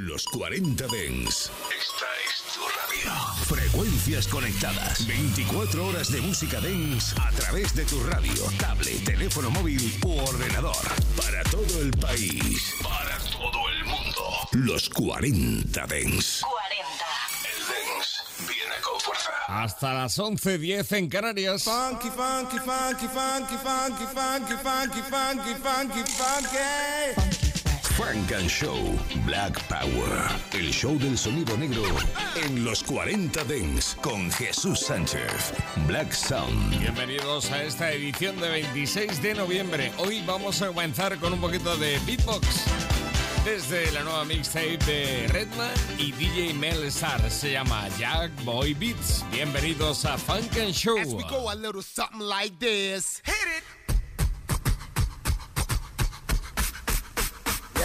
Los 40 Dens. Esta es tu radio. Frecuencias conectadas. 24 horas de música Dens a través de tu radio, tablet, teléfono móvil u ordenador. Para todo el país. Para todo el mundo. Los 40 Dens. 40. El Dens viene con fuerza. Hasta las 11.10 en Canarias. Funky, funky, funky, funky, funky, funky, funky, funky, funky, funky. Frank and Show Black Power. El show del sonido negro en los 40 Dens con Jesús Sánchez. Black Sound. Bienvenidos a esta edición de 26 de noviembre. Hoy vamos a comenzar con un poquito de beatbox. Desde la nueva mixtape de Redman y DJ Mel Star se llama Jack Boy Beats. Bienvenidos a Funk and Show. As we go a little something like this. Hit it.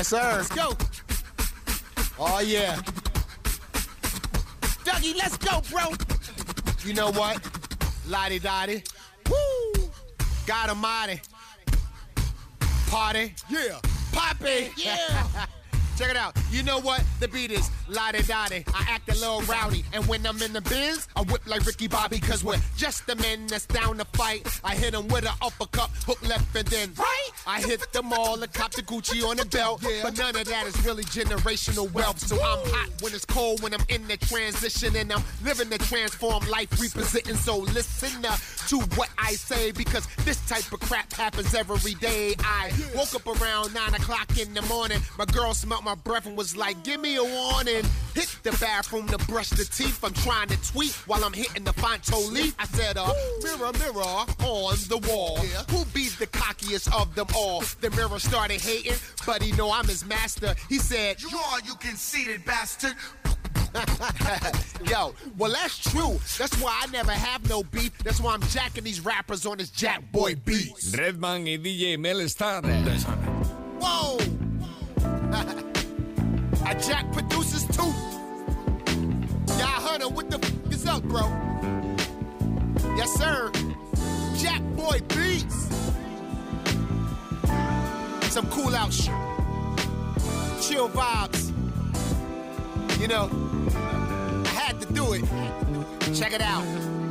Yes, sir. Let's go. Oh, yeah. Dougie, let's go, bro. You know what? Lottie Dottie. Woo! God Almighty. Party. Yeah. Poppy. Yeah. Check it out. You know what? The beat is Lottie Dottie. I act a little rowdy. And when I'm in the biz, I whip like Ricky Bobby. Cause we're just the men that's down to fight. I hit them with an uppercut, hook left, and then right. I hit them all and cop the Gucci on the belt. But none of that is really generational wealth. So I'm hot when it's cold, when I'm in the transition. And I'm living the transform life, representing. So listen uh, to what I say. Because this type of crap happens every day. I woke up around 9 o'clock in the morning. My girl smelled my breath and was like, give me a warning. Hit the bathroom to brush the teeth. I'm trying to tweet while I'm hitting the Fonto leaf. I said, uh, mirror, mirror on the wall. Who be the cockiest of them all? The mirror started hating, but he know I'm his master. He said, You are, you conceited bastard. Yo, well that's true. That's why I never have no beef. That's why I'm jacking these rappers on this Jack Boy beats. Redman y DJ Mel Star. Whoa! I jack producers too. Y'all Hunter, what the f is up, bro? Yes, sir. Jack Boy Beats. Some cool out shit. Chill vibes. You know, I had to do it. Check it out.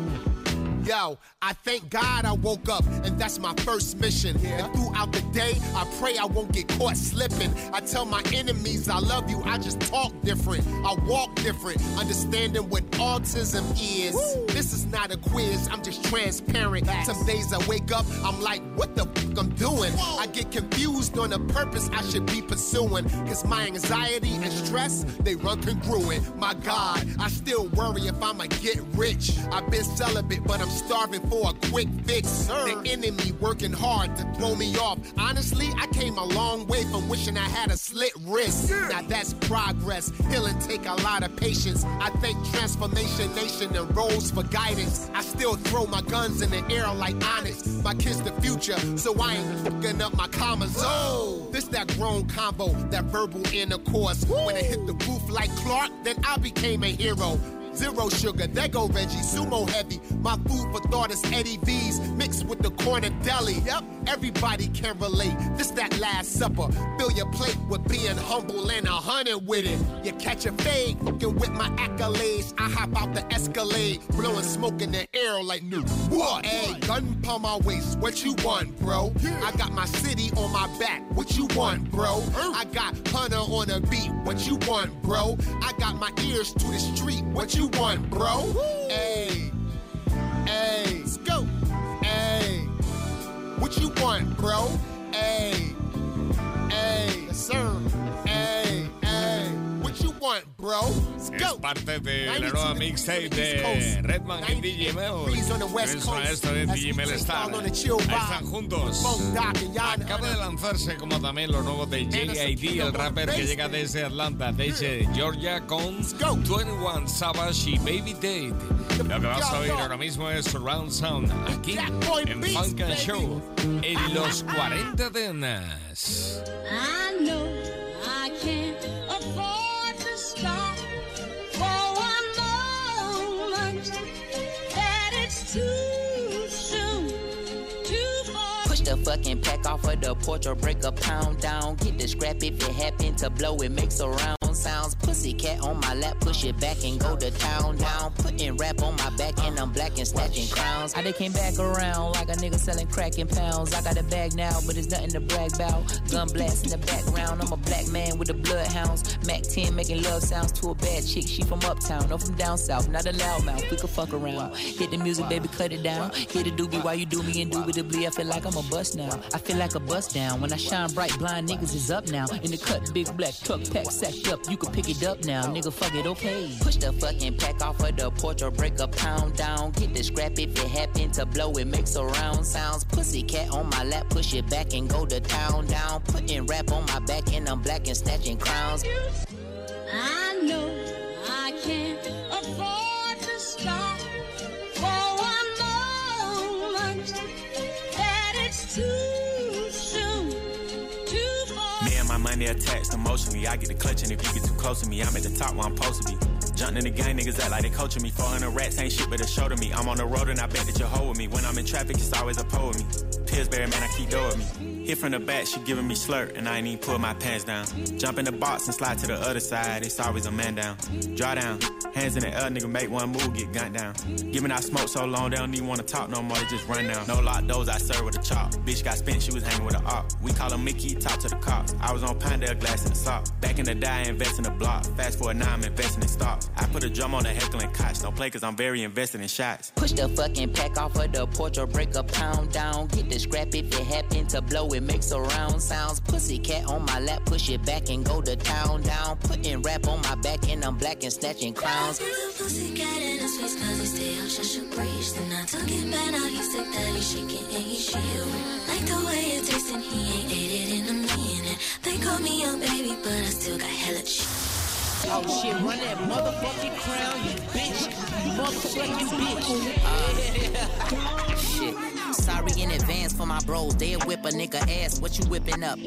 Yo, I thank God I woke up, and that's my first mission. And throughout the day, I pray I won't get caught slipping. I tell my enemies I love you, I just talk different. I walk different, understanding what autism is. This is not a quiz, I'm just transparent. Some days I wake up, I'm like, what the fuck I'm doing? I get confused on the purpose I should be pursuing. Cause my anxiety and stress, they run congruent. My God, I still worry if I'ma get rich. I've been celibate, but I'm starving for a quick fix. Sir. The enemy working hard to throw me off. Honestly, I came a long way from wishing I had a slit wrist. Now that's progress. Healing take a lot of patience. I thank Transformation Nation and Rose for guidance. I still throw my guns in the air like Onyx. My kids the future, so I ain't fucking up my commas. Oh, this that grown combo, that verbal intercourse. When it hit the roof like Clark, then I became a hero. Zero sugar, there go Reggie, sumo heavy. My food for thought is Eddie V's mixed with the corner deli. Yep, everybody can relate. This that last supper. Fill your plate with being humble and a hundred with it. You catch a fade, fucking with my accolades. I hop out the Escalade, blowing smoke in the air like new. What? Hey, gun upon my waist, what you want, bro? I got my city on my back, what you want, bro? I got Hunter on a beat, what you want, bro? I got my ears to the street, what you want, bro? Hey, what you want, bro? Hey, hey, yes, sir. Want, bro? Let's Es go. parte de la nueva mixtape de Redman y DJ Mel. Eso a esto de DJ Mel Star. Ahí están juntos. Acaba de lanzarse como también lo nuevo de JID, el rapper que llega desde Atlanta, desde Georgia con 21 Savage y Baby Date. Lo que vas a oír ahora mismo es Surround Sound aquí en Funk and Show en los 40 de Nas. I know pack off of the porch or break a pound down. Get the scrap if it happen to blow, it makes a round sounds. Pussy cat on my lap, push it back and go to town, down. Putting rap on my back and I'm black and snatching crowns. I they came back around like a nigga selling crack in pounds. I got a bag now, but it's nothing to brag about. Gun blast in the background, I'm a black man with the bloodhounds. Mac 10 making love sounds to a bad chick, she from uptown, no from down south, not a loudmouth, we could fuck around. Hit the music, baby, cut it down. Hit the doobie while you do me indubitably. I feel like I'm a bust now. I feel like a bust down. When I shine bright, blind niggas is up now. In the cut, big black truck pack sacked up. You can pick it up now, nigga. Fuck it, okay. Push the fucking pack off of the porch or break a pound down. Get the scrap if it happen to blow. It makes a round sounds. Pussy cat on my lap, push it back and go to town down. Putting rap on my back and I'm black and snatching crowns. I know Money attached emotionally. I get the clutch, and if you get too close to me, I'm at the top where I'm supposed to be. Jumping in the gang, niggas act like they coaching me. 400 rats ain't shit, but a show to me. I'm on the road and I bet that you're with me. When I'm in traffic, it's always a pole with me. Pillsbury, man, I keep with me. Hit from the back, she giving me slurp, and I ain't even pull my pants down. Jump in the box and slide to the other side, it's always a man down. Draw down, hands in the air, nigga, make one move, get gunned down. Giving out smoke so long, they don't even wanna talk no more, they just run down. No lock doors, I serve with a chop. Bitch got spent, she was hanging with a op. We call him Mickey, talk to the cops. I was on Pinedale, glass in the sock. Back in the day, I invest in the block. Fast forward now, I'm investing in stocks. I put a drum on the heckling cots. Don't play cause I'm very invested in shots. Push the fucking pack off of the porch or break a pound down. Get the scrap if it happen to blow, it makes a round sounds. Pussy cat on my lap, push it back and go to town down. Putting rap on my back and I'm black and snatching crowns. Pussycat in his face cause he stay out just a breeze. Then I took it back, now he's sick that he's shaking and he's shivering. Like the way it tastes and he ain't ate it in a minute. They call me a baby, but I still got hella shit. Oh shit, run that motherfucking crown, you bitch. You motherfucking bitch. shit. Sorry in advance for my bros. They'll whip a nigga ass. What you whipping up?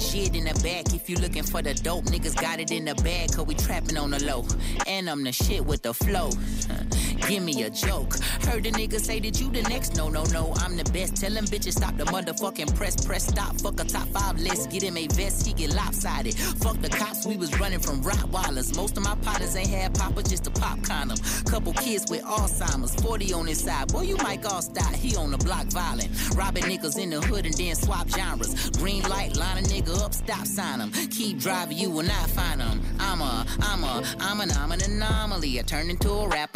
Shit in the back. If you looking for the dope, niggas got it in the bag. Cause we trapping on the low. And I'm the shit with the flow. Give me a joke. Heard a nigga say that you the next. No, no, no. I'm the best. Tell them bitches stop the motherfucking press. Press stop. Fuck a top five list. Get him a vest. He get lopsided. Fuck the cops. We was running from Rottweilers. Most of my partners ain't had papa just a pop condom. Couple kids with Alzheimer's. 40 on his side. Boy, you might all stop. He on the block violent. Robbing niggas in the hood and then swap genres. Green light, line a nigga up, stop sign him. Keep driving, you will not find him. I'm a, I'm a, I'm an, I'm an anomaly. I turned into a rap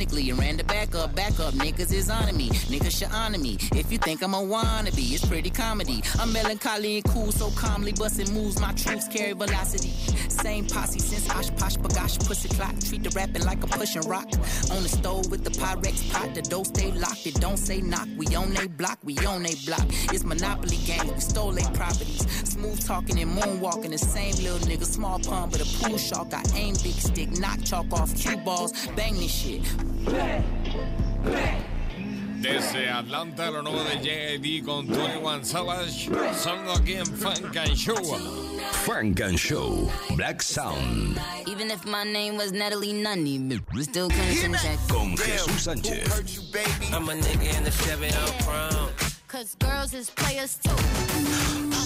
ironically. And ran the back up, back up. Niggas is on me. Niggas should honor me. If you think I'm a wannabe, it's pretty comedy. I'm melancholy and cool, so calmly busting moves. My troops carry velocity. Same posse since Osh Posh Bagosh Pussy Clock. Treat the rapping like a pushing rock. On the stove with the Pyrex pot. The door stay locked. It don't say knock. We on they block. We on they block. It's Monopoly game. We stole they properties. Smooth talking and moonwalking. The same little nigga. Small pond but a pool shark. I aim big stick. Knock chalk off cue balls. Bang this shit. Desde Atlanta, lo nuevo de JID con 21 Savage. Son aquí en Funk and Show. Funk and Show. Black Sound. Even if my name was Natalie Nunny, we still couldn't check. Con Jesús Sánchez. I'm a nigga in the Chevy on crown. Cause girls is players too.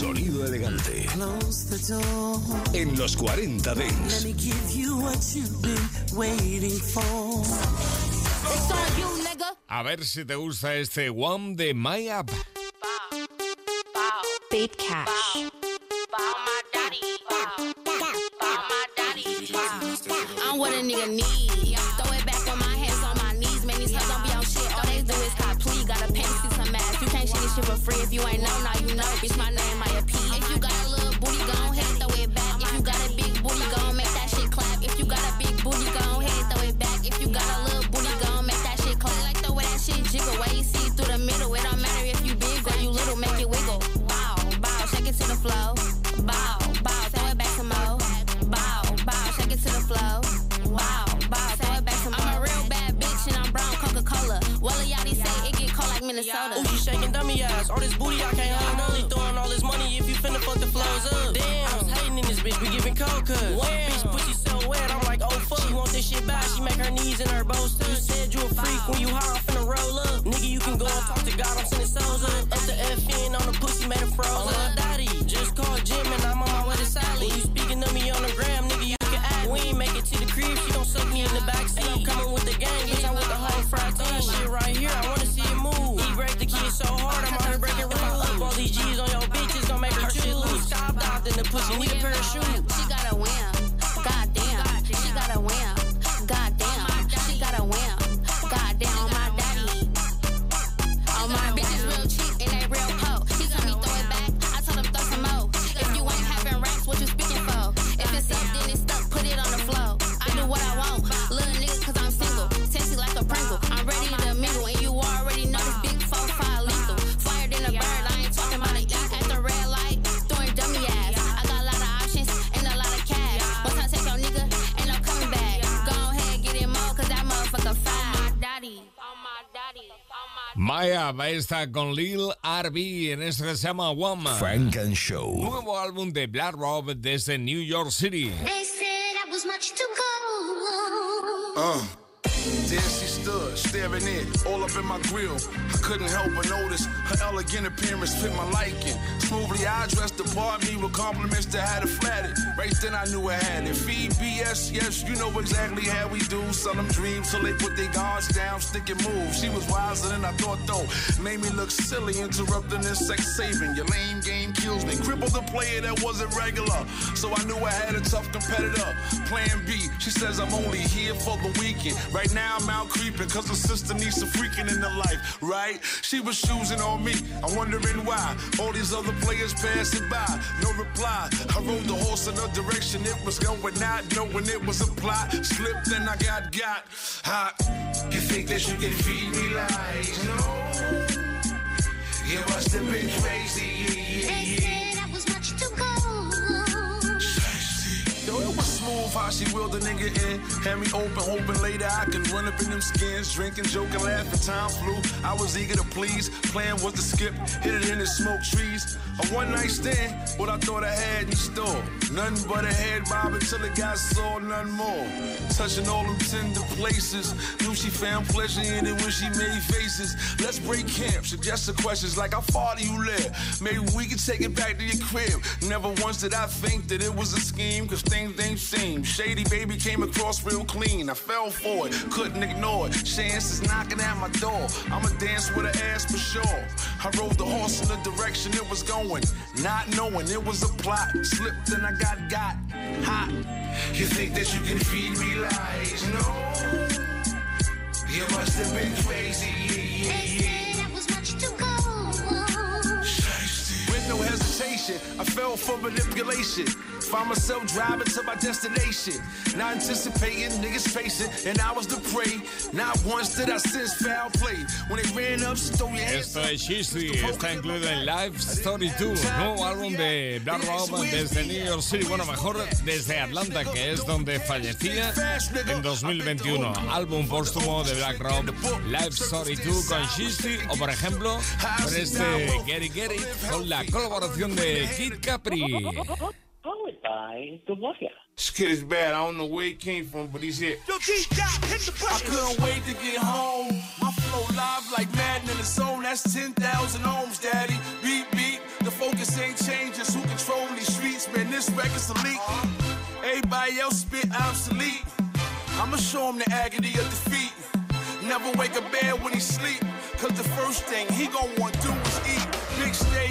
Sonido elegante. Close the door. En los 40 Let Dents. me give you what you've been waiting for. It's on you, nigga. A ver si te gusta este One de My App. Beat Cash. I'm shit for free. If you ain't know, now you know. Bitch, my name, I P. All this booty I can't hold. I'm only throwing all this money if you finna fuck the flows up. Damn, I was hating in this bitch, we giving cold cuts. Bitch, pussy so wet, I'm like, oh fuck. She want this shit back, she make her knees and her bows too. Said you a freak when you high, I'm finna roll up. Nigga, you can go and talk to God, I'm sending souls up. Up the FN on the pussy, made it froze up. Daddy, just call Jim and I'm pussy, need a pair of shoes. Maya va está con Lil RB en esto que se llama One Frank and Show. Nuevo álbum de Black Rob desde New York City. My grill. I couldn't help but notice her elegant appearance fit my liking. Smoothly I dressed the part me with compliments that had her flattered. Right then I knew I had it. Feed BS, yes, you know exactly how we do. Sell them dreams till they put their guards down, stick and move. She was wiser than I thought though. Made me look silly, interrupting this sex saving. Your lame game kills me. Crippled the player that wasn't regular. So I knew I had a tough competitor. Plan B, she says I'm only here for the weekend. Right now I'm out creeping, cause the sister needs some freaking in life, right? She was choosing on me. I'm wondering why. All these other players passing by, no reply. I rode the horse in the direction it was going, not knowing it was a plot. Slipped and I got got hot. You think that you can feed me lies? No. You must have been crazy. Yeah, yeah, yeah. She wheeled the nigga in. Had me open, hoping later I can run up in them skins. Drinking, joking, laughing, time flew. I was eager to please. Plan was to skip, hit it in the smoke trees. A one night stand, what I thought I had in store. Nothing but a head bob until it got sore, none more. Touching all them tender places. Knew she found pleasure in it when she made faces. Let's break camp, suggest the questions like how far do you live? Maybe we can take it back to your crib. Never once did I think that it was a scheme, cause things ain't seem. Shady baby came across real clean. I fell for it, couldn't ignore it. Chance is knocking at my door. I'ma dance with her ass for sure. I rode the horse in the direction it was going, not knowing it was a plot. Slipped and I got got hot. You think that you can feed me lies? No. You must have been crazy. They said I was much too cold. With no hesitation, I fell for manipulation. Found myself driving to my destination. Not anticipating niggas facing, and I was the prey. Not once did I sense foul play. When they ran up, she throw your hands Esto es Shizzy, está incluido en Live Story 2, nuevo álbum de Black Rob desde New York City, bueno, mejor desde Atlanta, que es donde fallecía en 2021. Álbum póstumo de Black Rob, Live Story 2 con Shizzy, o por ejemplo, con este Get It, con la colaboración de Kid Capri. Powered by Gavoya. This kid is bad. I don't know where he came from, but he's here. Yo, hit the I couldn't wait to get home. My flow live like Madden in the zone. That's 10,000 ohms, daddy. Beat, beat. The focus ain't changes. Who control these streets? Man, this record's elite. Everybody else spit obsolete. I'ma show him the agony of defeat. Never wake a bed when he sleep. Cause the first thing he gon' want to do is eat.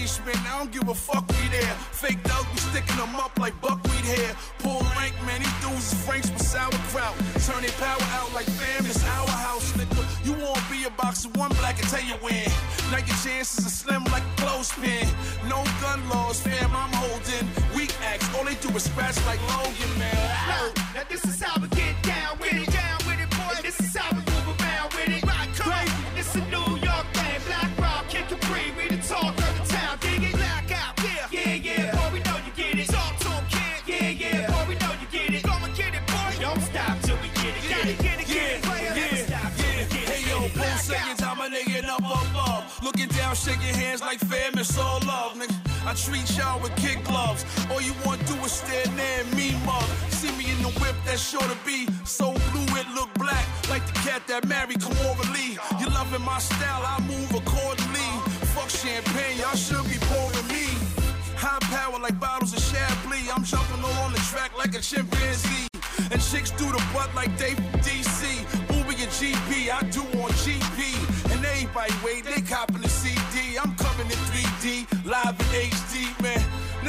Man, I don't give a fuck we there. Fake dog be sticking them up like buckwheat hair. Pull rank, man, he dudes is Franks with sauerkraut. Turn their power out like fam, it's our house, nigga. You won't be a boxer, one black tell you when. Now your chances are slim like a clothespin. No gun laws, fam, I'm holding. Weak acts, all they do is scratch like Logan, man. Now this is how we get shaking hands like fam, it's all love, nigga. I treat y'all with kid gloves. All you want to do is stare there and me mug. See me in the whip, that's sure to be so blue it look black, like the cat that married Kamora Lee. You loving my style, I move accordingly. Fuck champagne, y'all should be pouring me. High power like bottles of Chablis. I'm jumping on the track like a chimpanzee. And chicks do the butt like they DC. Booby and GP, I do on GP. And everybody wait, they copping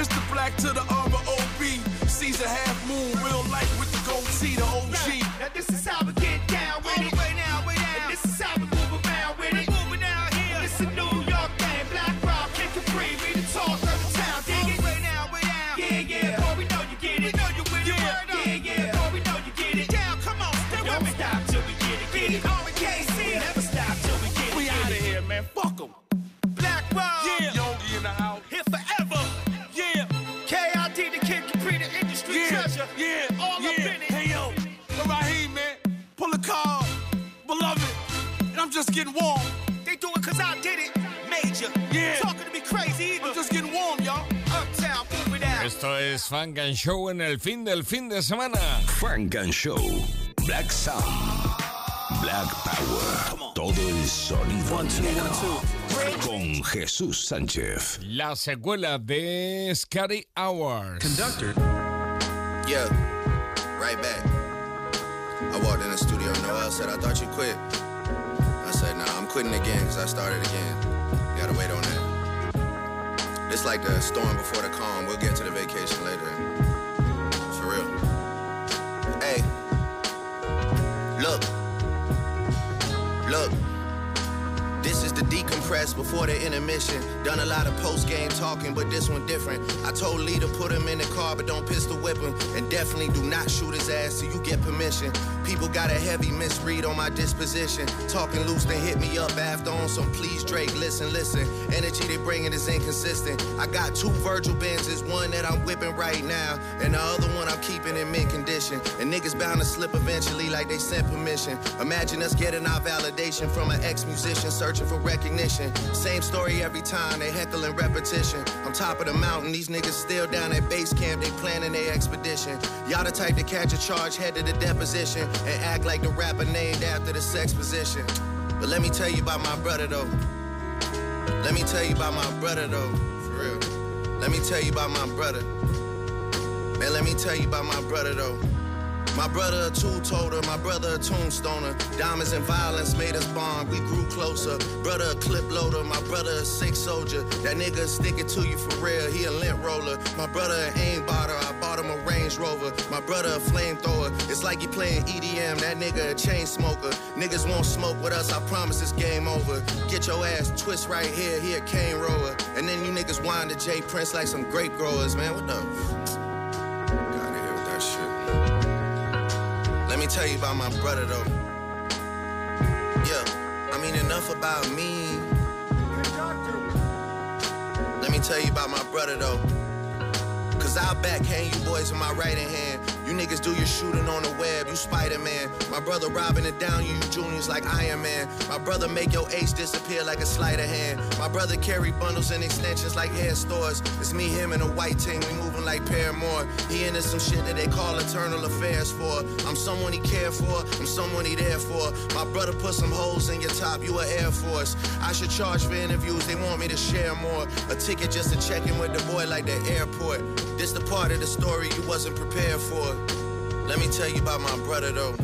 the black to the Esto es Funk and Show en el fin del fin de semana. Funk and Show, Black Sound, Black Power, todo el sonido one, two, negro. One, two. Con Jesús Sánchez. La secuela de Scary Hours. Conductor. Yeah, right back. I walked in the studio, Noel said, I thought you quit. I said, nah, I'm quitting again because I started again. You gotta wait on that. It's like the storm before the calm. We'll get to the vacation later. For real. Hey. Look. Decompress before the intermission. Done a lot of post game talking, but this one different. I told Lee to put him in the car, but don't pistol whip him. And definitely do not shoot his ass till you get permission. People got a heavy misread on my disposition. Talking loose, then hit me up after on some please Drake. Listen, listen. Energy they bringing is inconsistent. I got two Virgil Benzes, one that I'm whipping right now, and the other one I'm keeping in mint condition. And niggas bound to slip eventually, like they sent permission. Imagine us getting our validation from an ex musician searching for recognition. Same story every time, they heckling repetition. On top of the mountain, these niggas still down at base camp, they planning their expedition. Y'all the type to catch a charge, head to the deposition, and act like the rapper named after the sex position. But let me tell you about my brother though. Let me tell you about my brother though, for real. Let me tell you about my brother. Man, let me tell you about my brother though. My brother a two-toter, my brother a tombstoner. Diamonds and violence made us bond, we grew closer. Brother a clip loader, my brother a sick soldier. That nigga stick it to you for real, he a lint roller. My brother an aim botter, I bought him a Range Rover. My brother a flamethrower, it's like he playing EDM. That nigga a chain smoker. Niggas won't smoke with us, I promise it's game over. Get your ass twist right here, he a cane roller. And then you niggas wind to J Prince like some grape growers, man. What the? Me tell you about my brother though. Yeah, I mean enough about me. Let me tell you about my brother though. Cause I'll backhand you boys with my right hand. You niggas do your shooting on the web, you Spider-Man. My brother robbing it down, you juniors like Iron Man. My brother make your ace disappear like a sleight of hand. My brother carry bundles and extensions like hair stores. It's me, him, and a white team, we moving like Paramore. He into some shit that they call eternal affairs for. I'm someone he care for, I'm someone he there for. My brother put some holes in your top, you a Air Force. I should charge for interviews, they want me to share more. A ticket just to check in with the boy like the airport. This the part of the story you wasn't prepared for. Let me tell you about my brother though.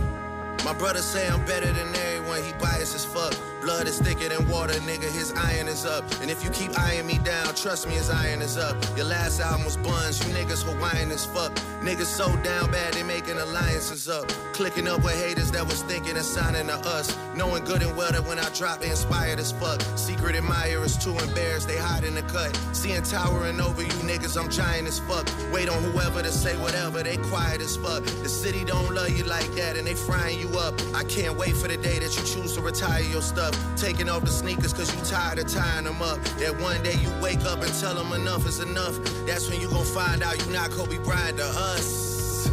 My brother say I'm better than everyone, he biased as fuck. Blood is thicker than water, nigga, his iron is up. And if you keep eyeing me down, trust me, his iron is up. Your last album was buns, you niggas Hawaiian as fuck. Niggas so down bad, they making alliances up. Clicking up with haters that was thinking of signing to us. Knowing good and well that when I drop, they inspired as fuck. Secret admirers too embarrassed, they hide in the cut. Seeing towering over you niggas, I'm giant as fuck. Wait on whoever to say whatever, they quiet as fuck. The city don't love you like that, and they frying you up. I can't wait for the day that you choose to retire your stuff up. Taking off the sneakers cause you tired of tying them up. That one day you wake up and tell them enough is enough. That's when you gon' find out you not Kobe Bryant to us.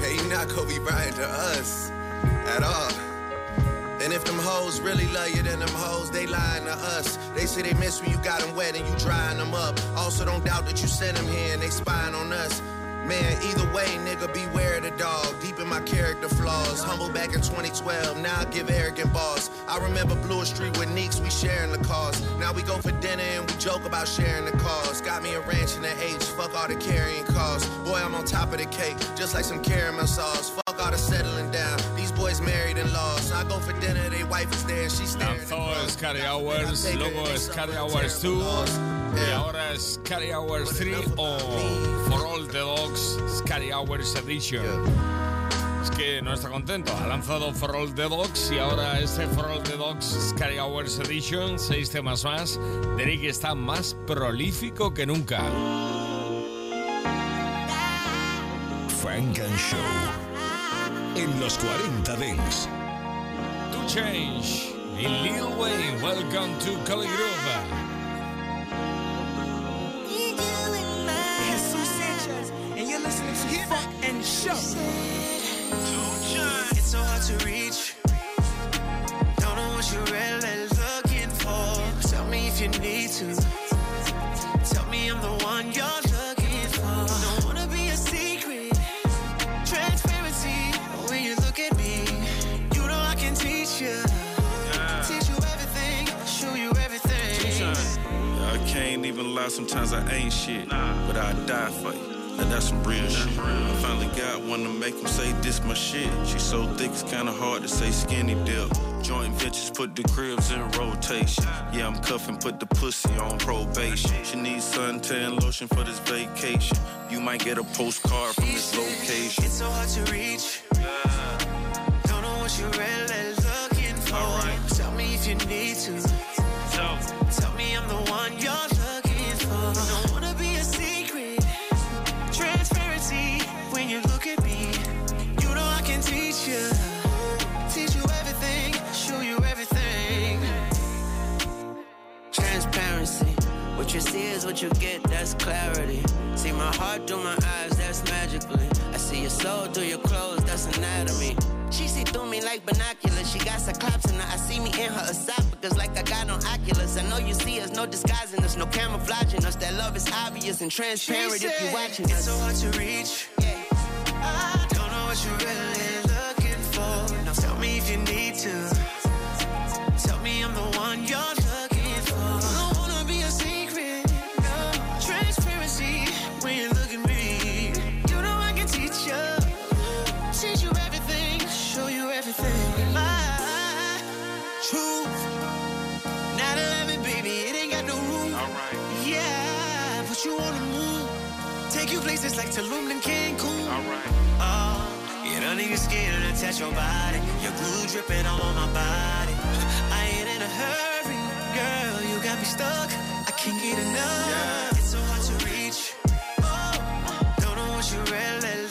Hey, you not Kobe Bryant to us at all. And if them hoes really love you, then them hoes, they lying to us. They say they miss when you got them wet and you drying them up. Also, don't doubt that you sent them here and they spying on us. Man, either way, nigga, beware the dog. Deep in my character flaws. Humble back in 2012, now I give arrogant balls. I remember Blue Street with Neeks, we sharing the cause. Now we go for dinner and we joke about sharing the cause. Got me a ranch in the H, fuck all the carrying costs. Boy, I'm on top of the cake, just like some caramel sauce. Fuck all the settling down. These boys married and lost. I go for dinner, they wife is there, she's staring. Lanzó Scary Hours, luego Scary Hours 2 y ahora Scary Hours 3 o For All the Dogs Scary Hours Edition. Es que no está contento. Ha lanzado For All the Dogs y ahora este For All the Dogs Scary Hours Edition, seis temas más. Derek está más prolífico que nunca. Frank and Show en los 40 Dance. 2 Chainz in Lil Wayne. Welcome to Collegrove. Jesus Sanchez, and you're listening to Funk and Show. It's so hard to reach. Don't know what you're really looking for. Tell me if you need to. Sometimes I ain't shit. But I die for you. Now that's some real shit. I finally got one to make him say this my shit. She so thick it's kinda hard to say skinny dip. Joint ventures put the cribs in rotation. Yeah, I'm cuffing, put the pussy on probation. She needs suntan lotion for this vacation. You might get a postcard from this location. It's so hard to reach. Don't know what you're really looking for. Tell me if you need to. Tell me I'm the one you're What you see is what you get, that's clarity. See my heart through my eyes, that's magically. I see your soul through your clothes, that's anatomy. She see through me like binoculars. She got cyclops in her. I see me in her esophagus like I got on Oculus. I know you see us, no disguising us, no camouflaging us. That love is obvious and transparent if you're watching us. It's so hard to reach. I don't know what you're really looking for. Now tell me if you need to. Places like Tulum and Cancun. Alright. Oh, get under your skin and attach your body. Your glue dripping all on my body. I ain't in a hurry, girl. You got me stuck. I can't get enough. It's so hard to reach. Oh, don't know what you're really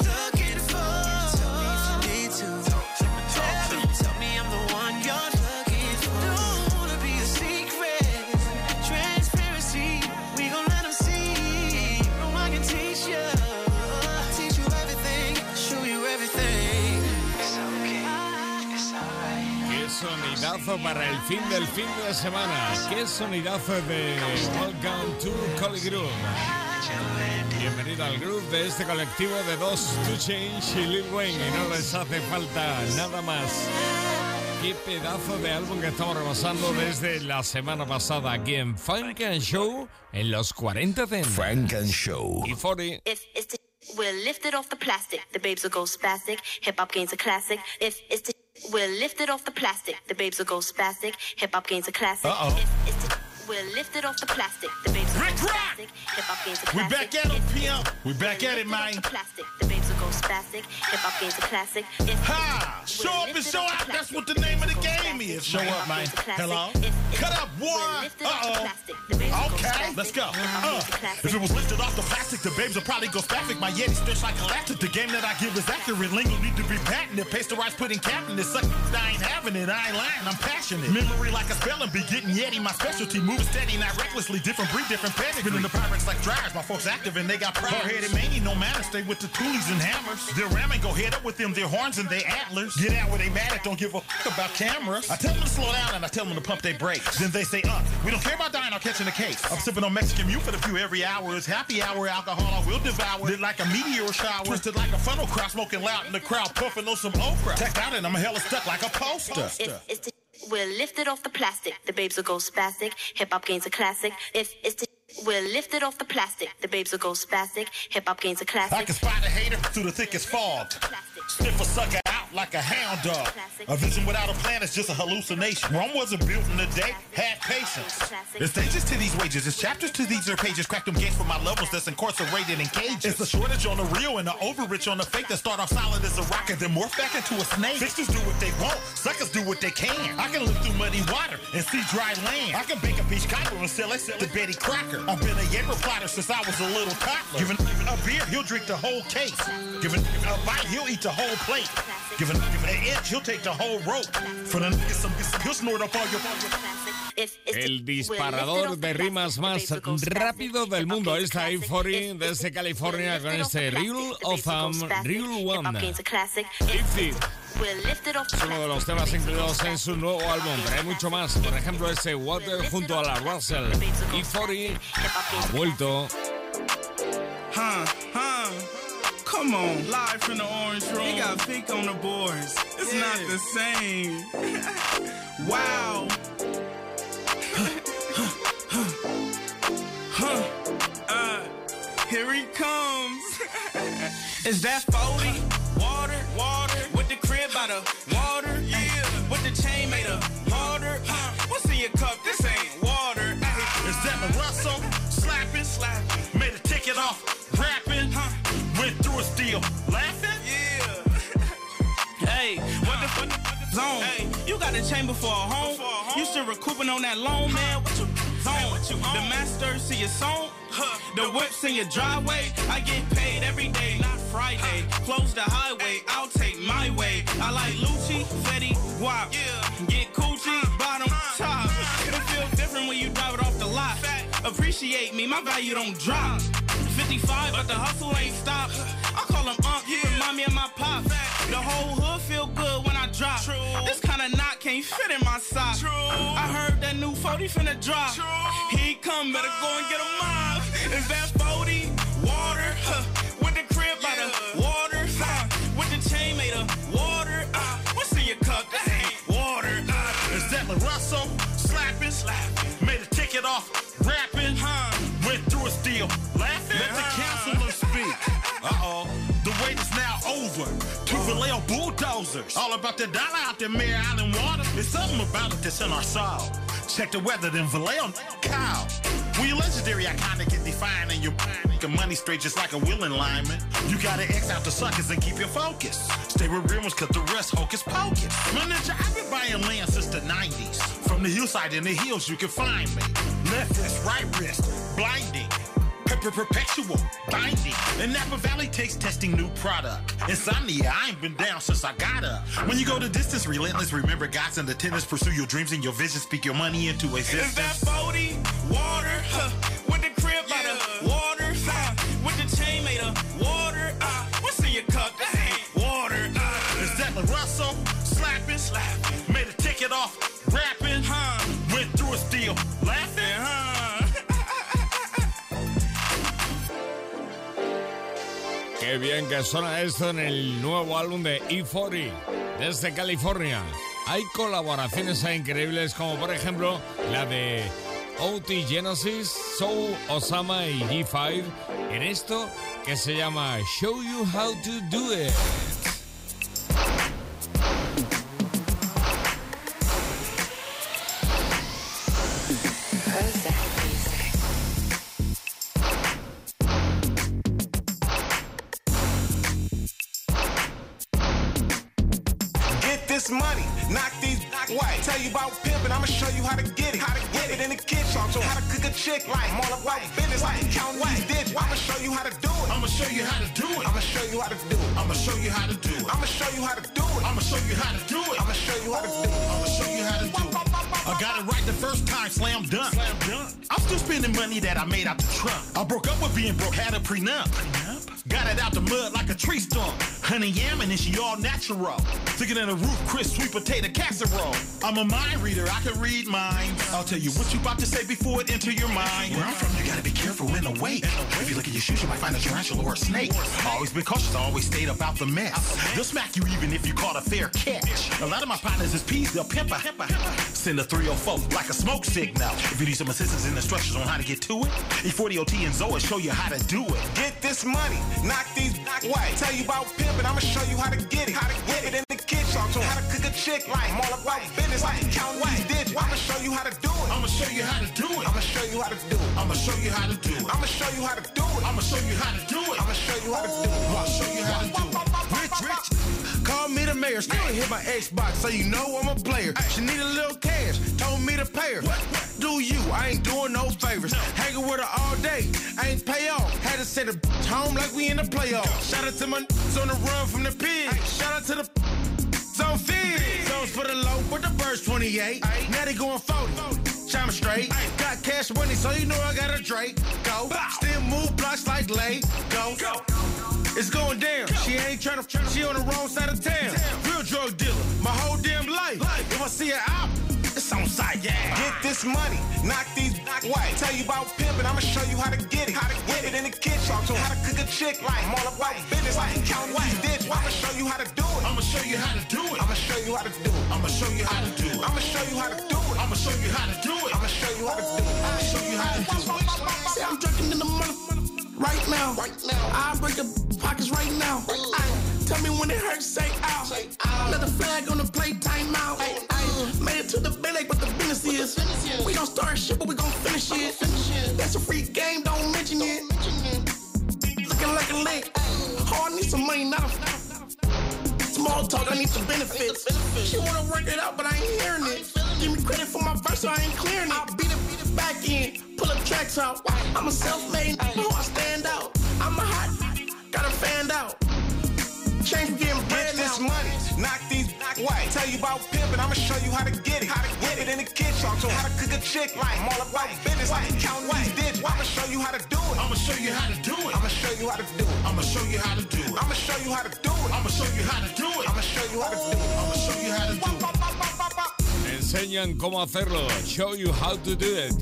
sonidazo para el fin del fin de semana. Qué sonidazo de Welcome to Collie Groove. Bienvenido al groove de este colectivo de dos To Change y Lil Wayne. Y no les hace falta nada más. Qué pedazo de álbum que estamos repasando desde la semana pasada aquí en Funk and Show en los 40 de Funk and Show. Y 40 If it's the we're lifted off the plastic, the babes will go spastic. Hip hop gains a classic. If it's the we're lifted off the plastic, the babes will go spastic. Hip hop gains a classic. It's the we're lifted off the plastic, the babes will Rick go Rock! spastic. Hip hop gains a We back at it, pimp. We back at it, man. the plastic, the babes will go spastic. Hip hop gains a classic. Ha! Show up and show out. That's what the name of the babes will go game is. Show up, man. gains a classic. Hello? Cut up, boy. lifted off the Uh-oh. plastic, the babes will go Okay, let's go. Uh, gains a classic. if it was lifted off the plastic, the babes would probably go spastic. My Yeti stretch like galactic. The game that I give is accurate. Lingo need to be patented. Pasteurized pudding captain. This suck, I ain't having it. I ain't lying. I'm passionate. Memory like a spelling bee. Getting Yeti, my specialty. Moving steady, not recklessly. Different breed, different pedigree. Been in the pirates like dryers. My folks active and they got hard-headed mania. No matter. Stay with the toolies and hammers. They're ramming. Go head up with them. Their horns and their antlers. Get out where they mad at. Don't give a fuck about cameras. I tell them to slow down and I tell them to pump their brakes. Then they say, uh, we don't care about dying or catching a case. I'm sipping on Mexican mute for the few every hour. It's happy hour. Alcohol I will devour. Lit like a meteor shower. Twisted like a funnel crowd. Smoking loud in the crowd. Puffing on some okra. Tacked out and I'm a hella stuck like a poster. If it's the we're lifted off the plastic, the babes will go spastic. Hip hop gains a classic. If it's the we're lifted off the plastic, the babes will go spastic. Hip hop gains a classic. I can spot a hater through the thickest fog. Sniff a sucker like a hound dog. A vision without a plan is just a hallucination. Rome wasn't built in a day. Have patience. There's stages to these wages. There's chapters to these pages. Crack them gates for my levels that's incarcerated in cages. It's the shortage on the real and the overrich on the fake that start off solid as a rocket, then morph back into a snake. Fixers do what they want. Suckers do what they can. I can look through muddy water and see dry land. I can bake a peach cobbler and sell it to Betty Crocker. I've been a Jaeger plotter since I was a little toddler. Giving a beer, he'll drink the whole case. Giving a bite, he'll eat the whole plate. Give an, an inch, he'll take the whole rope. For the some, he'll snort up all your. El disparador de rimas más rápido del mundo está I-40 desde California con este Real of Am, Real One. Es uno de los temas incluidos en su nuevo álbum, pero hay mucho más. Por ejemplo, ese Water junto a la Russell. I-40 ha vuelto. Huh, huh. Come on, live from the orange room. He got pink on the boards. It's not the same. wow. huh. Uh, here he comes. Is that 40? Water, water. With the crib by the water. Zone. Hey, you got a chamber for a home. For a home. You still recouping on that loan, man. What you zone? What you the masters to your song. Huh. The whips in your driveway. I get paid every day, not Friday. Close the highway, I'll take my way. I like Lucci, Fetty, Guap. Yeah. Get coochie, bottom, top. It'll feel different when you drive it off the lot. Appreciate me, my value don't drop. 55, but the hustle ain't stopped. I call him Unc, he remind me of my pop. The whole hood feel good when I drop. True. This kind of knot can't fit in my sock. True. I heard that new 40 finna drop. True. He come, better go and get a mob. Is that 40? Bulldozers. All about the dollar out there, Mare Island water. There's something about it that's in our soul. Check the weather, then Vallejo, cow. When you're legendary, iconic and defining your your money straight just like a willing lineman. You gotta X out the suckers and keep your focus. Stay with real ones, cause the rest hocus pocus. My ninja, I've been buying land since the 90s. From the hillside in the hills, you can find me. Left wrist, right wrist, blinding. Pepper perpetual, binding. And Napa Valley takes testing new product. Insomnia, I ain't been down since I got up. When you go the distance, relentless, remember God's in the tennis, pursue your dreams and your vision, speak your money into existence. Is that 40? Water, huh. with the crib by the water, huh. with the chain made of water. Uh, what's in your cup? This ain't water. Uh. Is that La Russell? Slapping, slapping. Made a ticket off, Qué bien que suena esto en el nuevo álbum de E40 desde California. Hay colaboraciones increíbles como por ejemplo la de OT Genesis, Soul Osama y G5 en esto que se llama Show You How to Do It. About pimping, I'ma show you how to get it. How to get it in the kitchen. So how to cook a chick like I'm all about business. Like count these digits. I'ma show you how to do it. I'ma show you how to do it. I'ma show you how to do it. I'ma show you how to do it. I'ma show you how to do it. I'ma show you how to do it. I'ma show you how to do it. I'ma show you how to do it. I got it right the first time, slam dunk. Slam dunk. I'm still spending money that I made out the trunk. I broke up with being broke, had a prenup. Prenup? Got it out the mud like a tree stump. Honey yam and she all natural. Thicker in a roof, crisp, sweet potato casserole. I'm a mind reader, I can read minds. I'll tell you what you about to say before it enter your mind. Where I'm from, you gotta be careful in the way. If you look at your shoes, you might find a tarantula or a snake. Always been cautious, always stayed about the mess. They'll smack you even if you caught a fair catch. A lot of my partners is peas, they'll pimp a. Send a 304 like a smoke signal. If you need some assistance and instructions on how to get to it, E40OT and Zoe show you how to do it. Get this money, knock these white. Tell you about pimping, I'ma show you how to get it. How to get it in the kitchen. So how to cook a chick like I'm all about business. Like count these digits. I'ma show you how to do it. I'ma show you how to do it. I'ma show you how to do it. I'ma show you how to do it. I'ma show you how to do it. I'ma show you how to do it. I'ma show you how to do it. I'll show you how to do it. Call me the mayor. Still hit my Xbox, so you know I'm a player. She need a little cash. Told me to pay her. Do you? I ain't doing no favors. Hanging with her all day. I ain't pay off. Had to send a home like we in the playoffs. Shout out to my on the run from the pig. Shout out to the first 28. Now they going 40. Chime straight. Got cash money, so you know I got a Drake. Go. Still move blocks like Lay. Go. Go. It's going down. She ain't trying to, she on the wrong side of town. Real drug dealer, my whole damn life. If I see her out, it's on sight, yeah. Get this money, knock these white. Tell you about pimping, I'ma show you how to get it. How to get it in the kitchen. Talk to how to cook a chick like. I'm all about business, like count these digits. I'ma show you how to do it. I'ma show you how to do it. I'ma show you how to do it. I'ma show you how to do it. I'ma show you how to do it. I'ma show you how to do it. I'ma show you how to do it. I'ma show you how to do it. Say I'm drinking in the money right now. Right now. I break the pockets right now. Ay, tell me when it hurts, say out. Let the flag on the play time out. Hey, Ay, made it to the billet, but the business is. We gon' start shit, but we gon' finish it. That's a free game, don't mention it. Looking like a lick. Oh, I need some money, not a small talk. I need some benefits. She wanna work it out, but I ain't hearing it. Give me credit for my verse, so I ain't clearing it. I'll beat it, beat it back in. Pull up tracks out. I'm a self-made, know I stand out. I'm a hot, got a fanned out. Change getting bread this money, knock these white. Tell you about pimping, I'ma show you how to get it. How to get it in the kitchen. To how to cook a chick like. I'm all about business, like count these digits. I'ma show you how to do it. I'ma show you how to do it. I'ma show you how to do it. I'ma show you how to do it. I'ma show you how to do it. I'ma show you how to do it. I'ma show you how to do it. Enseñan cómo hacerlo. Show you how to do it.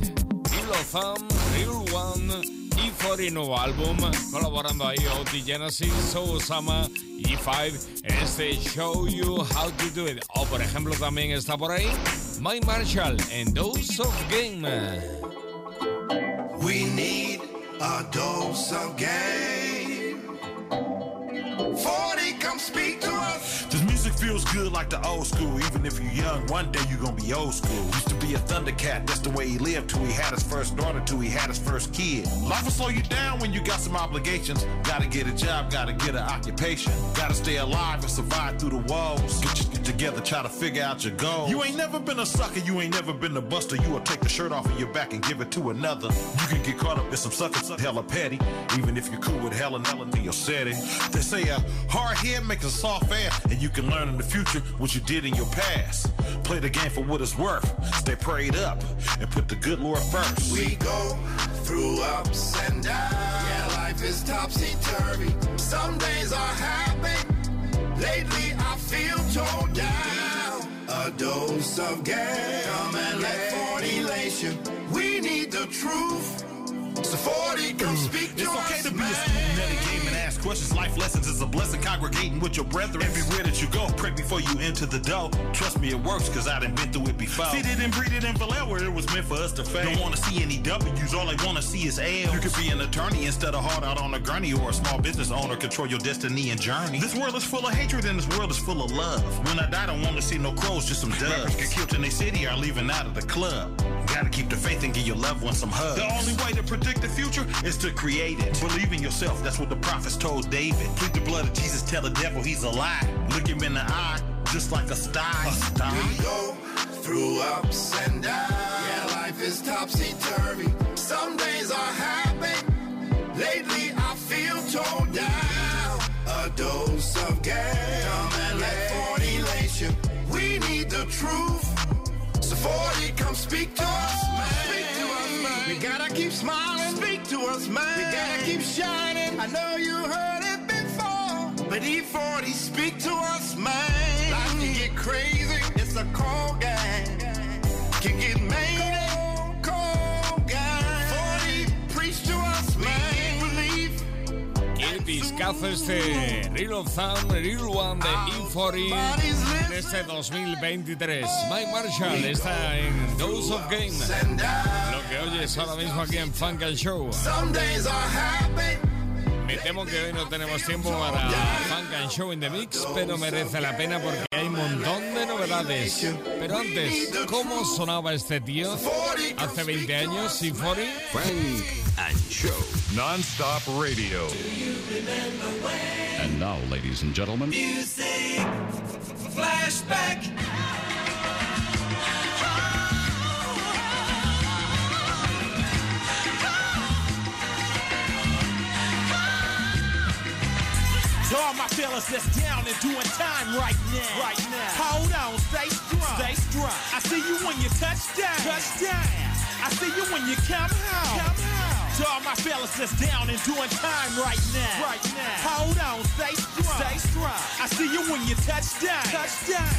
Rule of Thumb, Rule One y 40 nuevo álbum. Colaborando ahí OT Genasis, So Osama E5 en este Show You How to Do It. O por ejemplo también está por ahí Mike Marshall en Dose of Game. We need a dose of game. 40, come speak to us. Feels good like the old school. Even if you're young, one day you're gonna be old school. Used to be a Thundercat, that's the way he lived till he had his first daughter, till he had his first kid. Life will slow you down when you got some obligations. Gotta get a job, gotta get an occupation. Gotta stay alive and survive through the walls. Get your shit together, try to figure out your goals. You ain't never been a sucker, you ain't never been a buster. You will take the shirt off of your back and give it to another. You can get caught up in some suckers, hella petty. Even if you're cool with hell into your setting. They say a hard head makes a soft ass, and you can learn in the future what you did in your past. Play the game for what it's worth. Stay prayed up and put the good Lord first. We go through ups and downs. Yeah, life is topsy turvy. Some days are happy. Lately, I feel torn down. A dose of gas. Come and let 40 lace you. We need the truth. So 40, come mm, speak to It's us. okay to be a student at a game ask questions. Life lessons is a blessing. Congregating with your brethren. Everywhere that you go, pray before you enter the door. Trust me, it works because I done been through it before. Didn't breed it in Vallejo where it was meant for us to fail. Don't want to see any W's. All want to see is L's. You could be an attorney instead of hard out on a gurney or a small business owner. Control your destiny and journey. This world is full of hatred and this world is full of love. When I die, don't want to see no crows, just some doves. Rappers get killed in their city are leaving out of the club. Gotta keep the faith and give your loved ones some hugs. The only way to predict the future is to create it. Believe in yourself, that's what the prophets told David. Plead the blood of Jesus, tell the devil he's a lie. Look him in the eye, just like a star. A star. We go through ups and downs. Yeah, life is topsy turvy. Some days are happy. Lately, I feel torn down. A dose of gas. Come and let 40 lace you. We need the truth. So 40, come speak to us, man. Speak to us, man. We gotta keep smiling. Speak to us, man. We gotta keep shining. I know you heard it before. But E40, speak to us, man. Life can get crazy. It's a cold game. Discazo este Real of Thumb, Real One de E40 en este 2023. Mike Marshall está en Dose of Game. Lo que oyes ahora mismo aquí en Funk and Show. Me temo que hoy no tenemos tiempo para Funk and Show in the Mix, pero merece la pena porque hay un montón de novedades. Pero antes, ¿cómo sonaba este tío hace 20 años? ¿Y 40? Funk and Show. Non-stop radio. And now, ladies and gentlemen, Music. Flashback. To all my fellas that's down and doing time right now. Right now. Hold on, stay strong. Stay strong. I see you when you touch down. Touchdown. I see you when you come home. Come home. To all my fellas that's down and doing time right now. Right now. Hold on, stay strong. Stay strong. I see you when you touch down. Touchdown.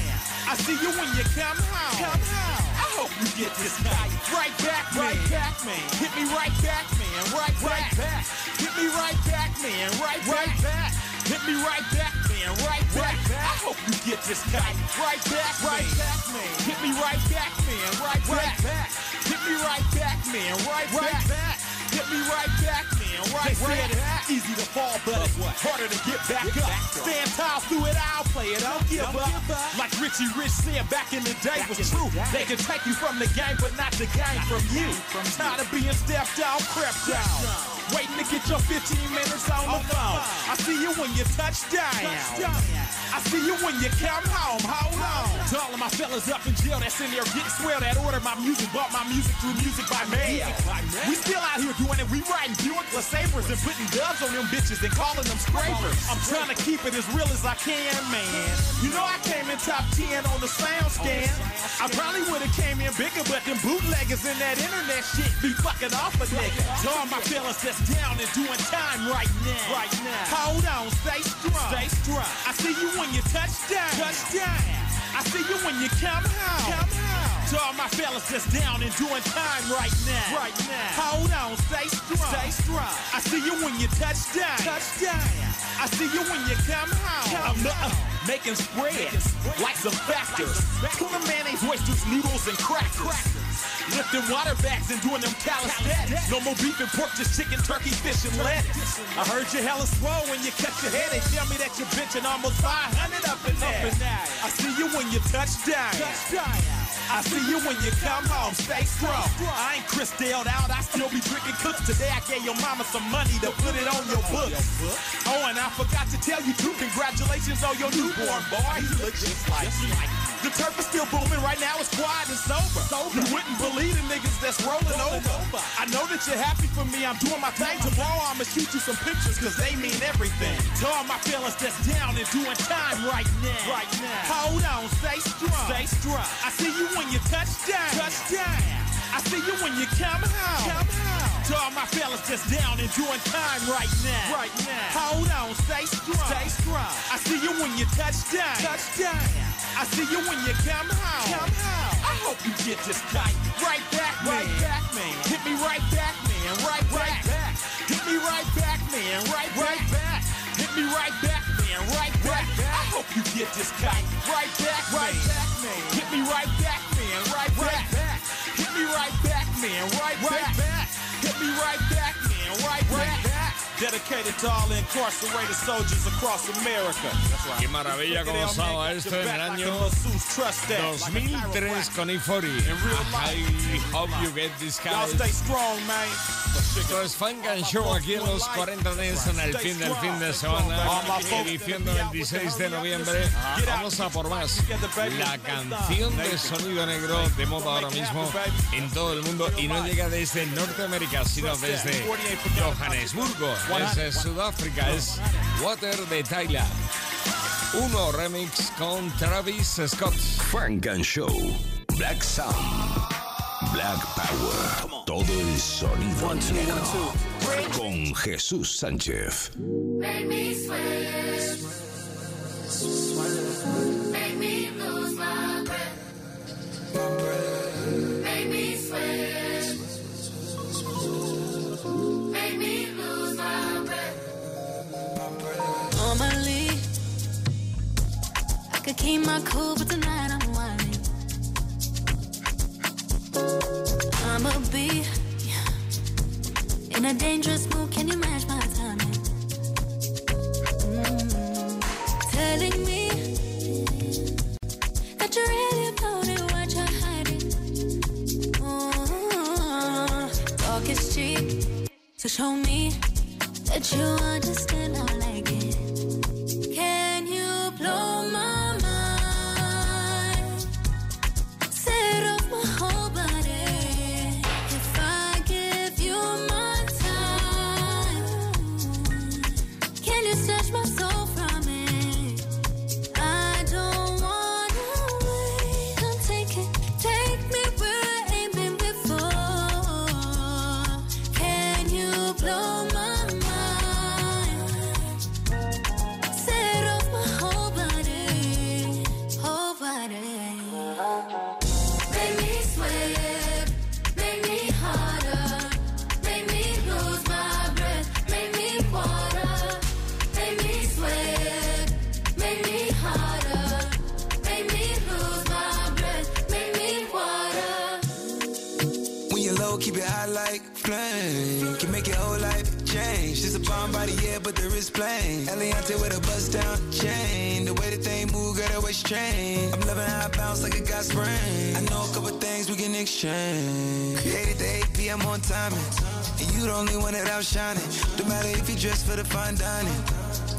I see you when you come home. Come home. I hope you get this night. Right back, man. Right back, man. Hit me right back, man. Right back. Right back. Hit me right back, man. Right back. Right back. Hit me right back, man. Right back. I hope you get this night. Right back, right back, man. Hit me right back, man. Right back. Hit me right back, man. Right back. Hit me right back, man. Right back. Easy to fall, but it's harder to get back up. Stand tall through it, I'll play it. Don't give up. Like Richie Rich said back in the day was true. They can take you from the game, but not the game from you. Tired of being stepped out, crept out. Waiting to get your 15 minutes on the phone. I see you when you touch down. I see you when you come home. Hold on. To all of my fellas up in jail that's in there getting swell that order my music, bought my music through music by mail. We still out here doing it. We riding Buick LeSabres and putting dubs on them bitches and calling them scrapers. I'm trying to keep it as real as I can, man. You know I came in top 10 on the sound scan. I probably would have came in bigger, but them bootleggers in that internet shit be fucking off a nigga. To all my fellas that's down and doing time right now. Right now. Hold on, stay strong. Stay strong. I see you when you touch down. Touch down. I see you when you come home. Come home. To all my fellas that's down and doing time right now. Right now. Hold on, stay strong. Stay strong. I see you when you touch down. Touch down. I see you when you come home. I'm uh, making spreads like some factors. Tuna mayonnaise, oysters, noodles, and crackers. Lifting water bags and doing them calisthenics. No more beef and pork, just chicken, turkey, fish, and lettuce. I heard you hella swole when you cut your head. They tell me that you're bitching almost 500 up in there. I see you when you touch down. I see you when you come home. Stay strong. I ain't Chris Dale out. I still be drinking cooks. Today I gave your mama some money to put it on your books. Oh, and I forgot to tell you too. Congratulations on your newborn boy. He looks just like you. The turf is still booming right now. It's quiet and sober. You wouldn't believe the niggas that's rolling over. I know that you're happy for me. I'm doing my thing. Tomorrow I'ma shoot you some pictures cause they mean everything. To all my fellas that's down and doing time right now. Right now. Hold on, stay strong. Stay strong. I see you when you touch down. Touch down. I see you when you come home. Come home. To all my fellas that's down and doing time right now. Right now. Hold on, stay strong. Stay strong. I see you when you touch down. Touch down. I see you when you come home. Come home. I hope you get this tight. Right back, man. Right back, man. Hit me right back, man. Right back. Hit me right back, man. Right right back. Hit me right back, man. Right back. I hope you get this tight. Right back, right back, man. Hit me right back, man. Right back. Hit me right back, man. Right back. Hit me right Dedicated to all incarcerated soldiers across America. Qué maravilla cómo sonaba esto en el año 2003 con Ifori. I hope you get this Y'all guy. stay strong, man. Esto es Funk and Show aquí en los 40 Dents en el fin del fin de semana, edición 26 de noviembre. Vamos a por más. La canción de sonido negro de moda ahora mismo en todo el mundo y no llega desde Norteamérica, sino desde Johannesburgo, desde Sudáfrica. Es Water de Tyler. Uno remix con Travis Scott. Funk and Show. Black Sound. Black Power. Todo el sonido negro. Con Jesús Sánchez. Make me sweat. Make keep my cool, but tonight I'm whining. I'ma be in a dangerous mood. Can you match my timing? Mm. Telling me that you're really about it, what you're hiding. Mm. Talk is cheap, so show me that you understand I'm loving how I bounce like a got spring. I know a couple things we can exchange. Created the 8 p.m. on timing. And you the only one that outshining. No matter if you dress for the fine dining.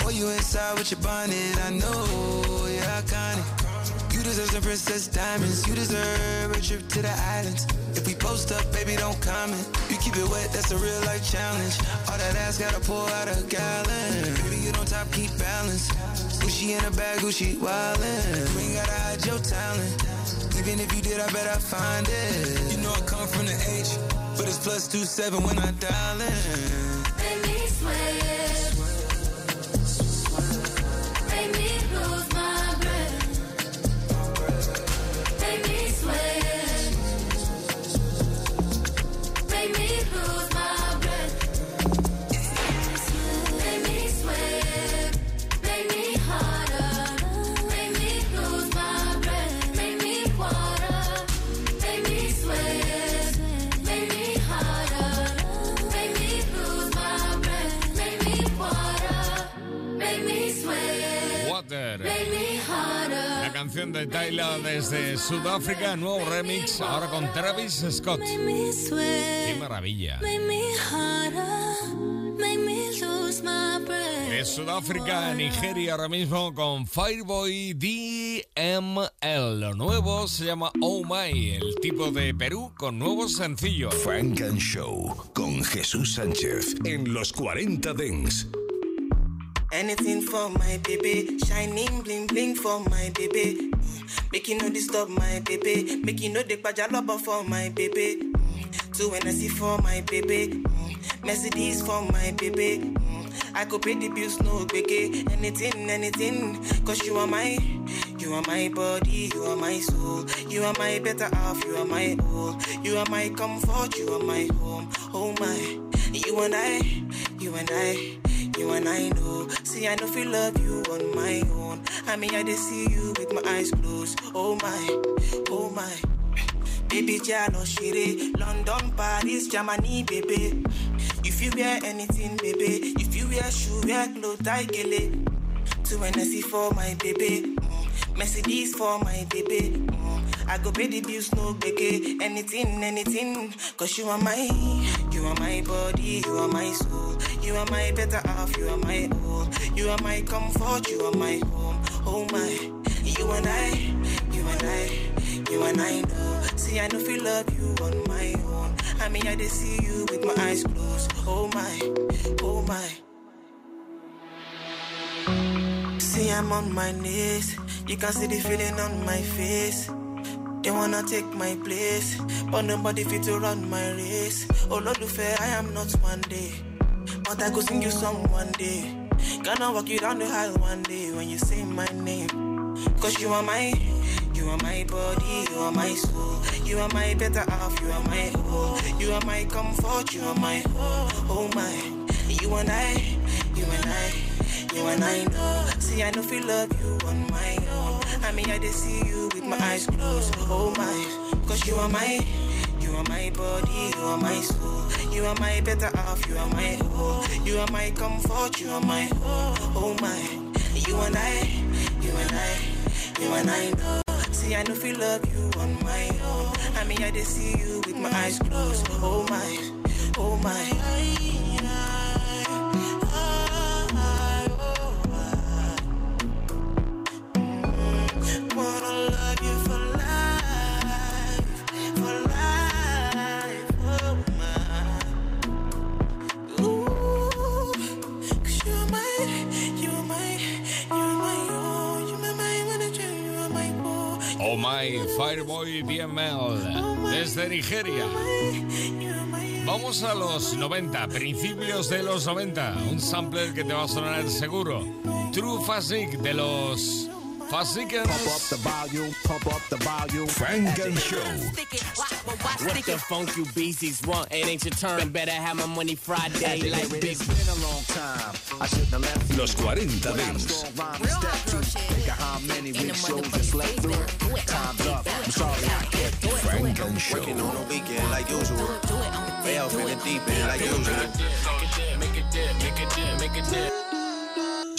Or you inside with your bonnet. I know you're iconic. You deserve some princess diamonds. You deserve a trip to the islands. If we post up, baby, don't comment. You keep it wet, that's a real life challenge. All that ass gotta pour out a gallon. Baby, you don't top, keep balance. Gucci in a bag, Gucci wildin'. You ain't gotta hide your talent. Even if you did, I bet I find it. You know I come from the H, but it's plus two seven when I dial in. Make me sweat. Canción de Tyler desde Sudáfrica, nuevo remix, ahora con Travis Scott. Qué maravilla. De Sudáfrica a Nigeria ahora mismo con Fireboy DML. Lo nuevo se llama Oh My, el tipo de Perú con nuevos sencillos. Frank and Show con Jesús Sánchez en los 40 Dents. Anything for my baby, shining bling bling for my baby. Mm, you know disturb my baby, make you know the love for my baby. Mm, Two NSC for my baby, mm, Mercedes for my baby. Mm, I could pay the bills, no biggie. Anything, anything, cause you are my, you are my body, you are my soul. You are my better half, you are my all. You are my comfort, you are my home. Oh my, you and I, you and I. You and I know, see I know feel love you on my own. I mean I just see you with my eyes closed. Oh my, oh my. Baby Jalo Shire, London, Paris, Germany, baby. If you wear anything, baby. If you wear shoe, wear clothes, I get it. Two NSC for my baby. Mm. Mercedes for my baby. Mm. I go pay the bills, no biggie. Anything, anything. Cause you are my, you are my body, you are my soul. You are my better half, you are my all. You are my comfort, you are my home. Oh my, you and I, you and I, you and I know. See, I know feel love you on my own. I mean, I just see you with my eyes closed. Oh my, oh my. See, I'm on my knees. You can see the feeling on my face. They wanna take my place, but nobody fit to run my race. Oh Lord, fair, I am not one day, but I go sing you song one day. Gonna walk you down the aisle one day when you say my name. Cause you are my, you are my body, you are my soul. You are my better half, you are my all. You are my comfort, you are my all. Oh my, you and I, you and I. You and I know, see I know feel love you on my own. I mean I just see you with my eyes closed. Oh my, cause you are my, you are my body, you are my soul. You are my better half, you are my all. You are my comfort, you are my all. Oh my, you and I, you and I, you and I know. See I know feel love you on my own. I mean I just see you with my eyes closed. Oh my, oh my. Fireboy DML, desde Nigeria. Vamos a los 90, principios de los 90. Un sampler que te va a sonar seguro. True Fasic de los Fasikens. Pump up the volume, pump up the volume. Funk and Show. What the funk you beasties want? It ain't your turn. Better have my money Friday like big. been a long time. I shouldn't have left. Los 40 Dance. Funk and Show. Working on a weekend like usual. Fail in the deep end like usual. Make it dip, make it dip, make it dip, make it dip.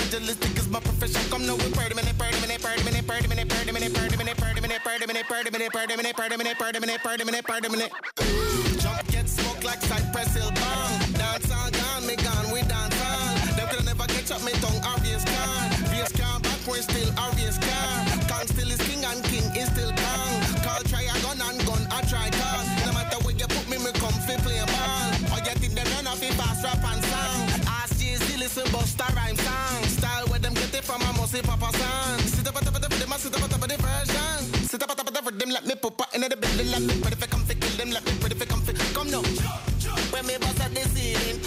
fragilistic is my profession. Come now, we party minute, party minute, party minute, party minute, party minute, party minute, party minute, party minute, party minute, party minute, party minute, party minute, party minute, party minute. Jump, get smoke like Cypress Hill bang. Dance on, gone, me gone, we dance on. Them could never catch up me tongue, obvious can. VS can back, we still obvious can. Kang still is king and king is still kang. Call try a gun and gun, I try call. No matter where you put me, me come fi play ball. Or you think them run off in fast rap and song. Ask Jay-Z, listen, Busta rhyme song. At the top of the rhythm, I sit up at the top of the version. Sit up at the top of the rhythm, let me put part into the building, let me ready for come fi kill them, let me ready for come fi come now. When me bust at the ceiling,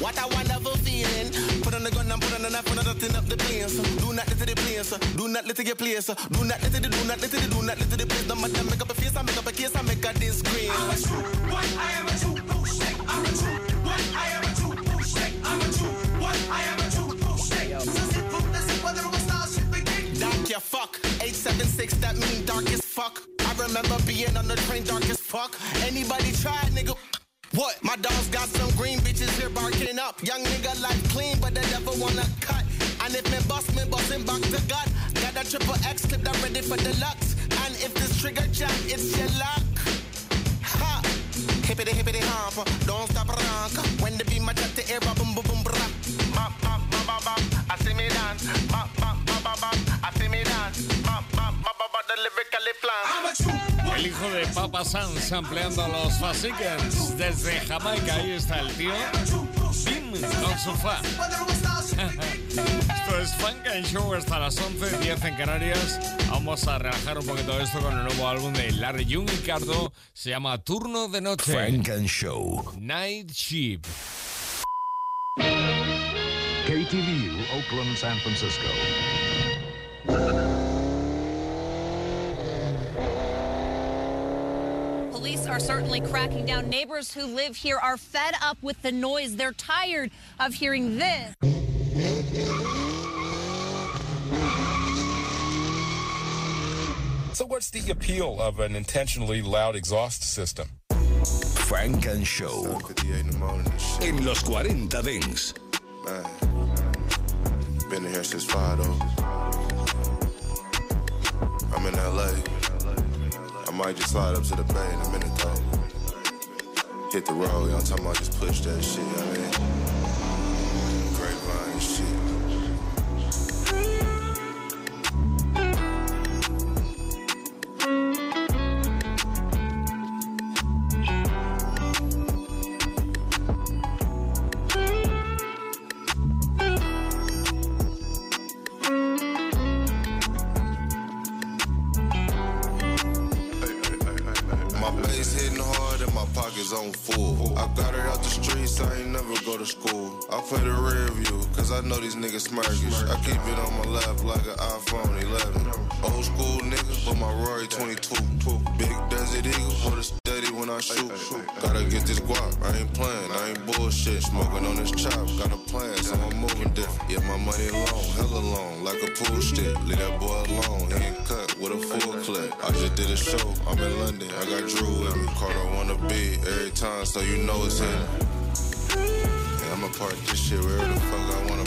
what a wonderful feeling. Put on the gun and put on the knife, put on the thing up the place. Do not let the place, do not let it get place. Do not let it, do not let it, do not let the place. Don't matter, make up a face, I make up a case, I make a discreet. I'm a true one, I am a true 876, that mean dark as fuck. I remember being on the train dark as fuck. Anybody try, nigga? What? My dogs got some green bitches here barking up. Young nigga life clean, but they never wanna cut. And if me bust, me bustin' back the gut. Got a triple X clip that ready for deluxe. And if this trigger jam, it's your luck. Ha! Hippity hippity hop, don't stop rock. When the beat my chat the air, boom boom boom bra. El hijo de Papa Sans ampliando a los Fasikens desde Jamaica. Ahí está el tío. BIM con su fa. Esto es Funk and Show hasta las 11, 10 en Canarias. Vamos a relajar un poquito esto con el nuevo álbum de Larry Young y Cardo. Se llama Turno de Noche. Frank and Show. Night Sheep. KTVU, Oakland, San Francisco. Police are certainly cracking down. Neighbors who live here are fed up with the noise. They're tired of hearing this. So, what's the appeal of an intentionally loud exhaust system? Funk and Show. En los 40 Dance. Man, been here since five though. I'm in LA. I might just slide up to the bay in a minute though. Hit the road, y'all talking about just push that shit, I mean. Money long, hella long, like a pool stick. Leave that boy alone, he ain't cut with a full clip. I just did a show, I'm in London, I got Drew with me. Carter wanna be every time, so you know it's him. Yeah, I'ma park this shit wherever the fuck I wanna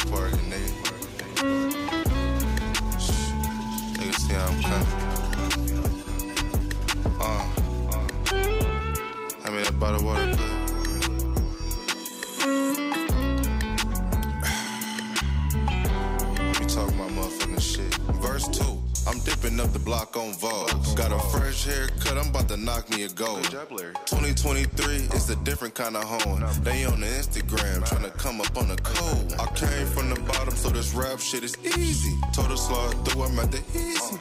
Verse 2. I'm dipping up the block on Vogue. Got a fresh haircut, I'm about to knock me a goal. 2023 is a different kind of home. They on the Instagram trying to come up on the code. I came from the bottom, so this rap shit is easy. Told her slide through, I'm at the easy.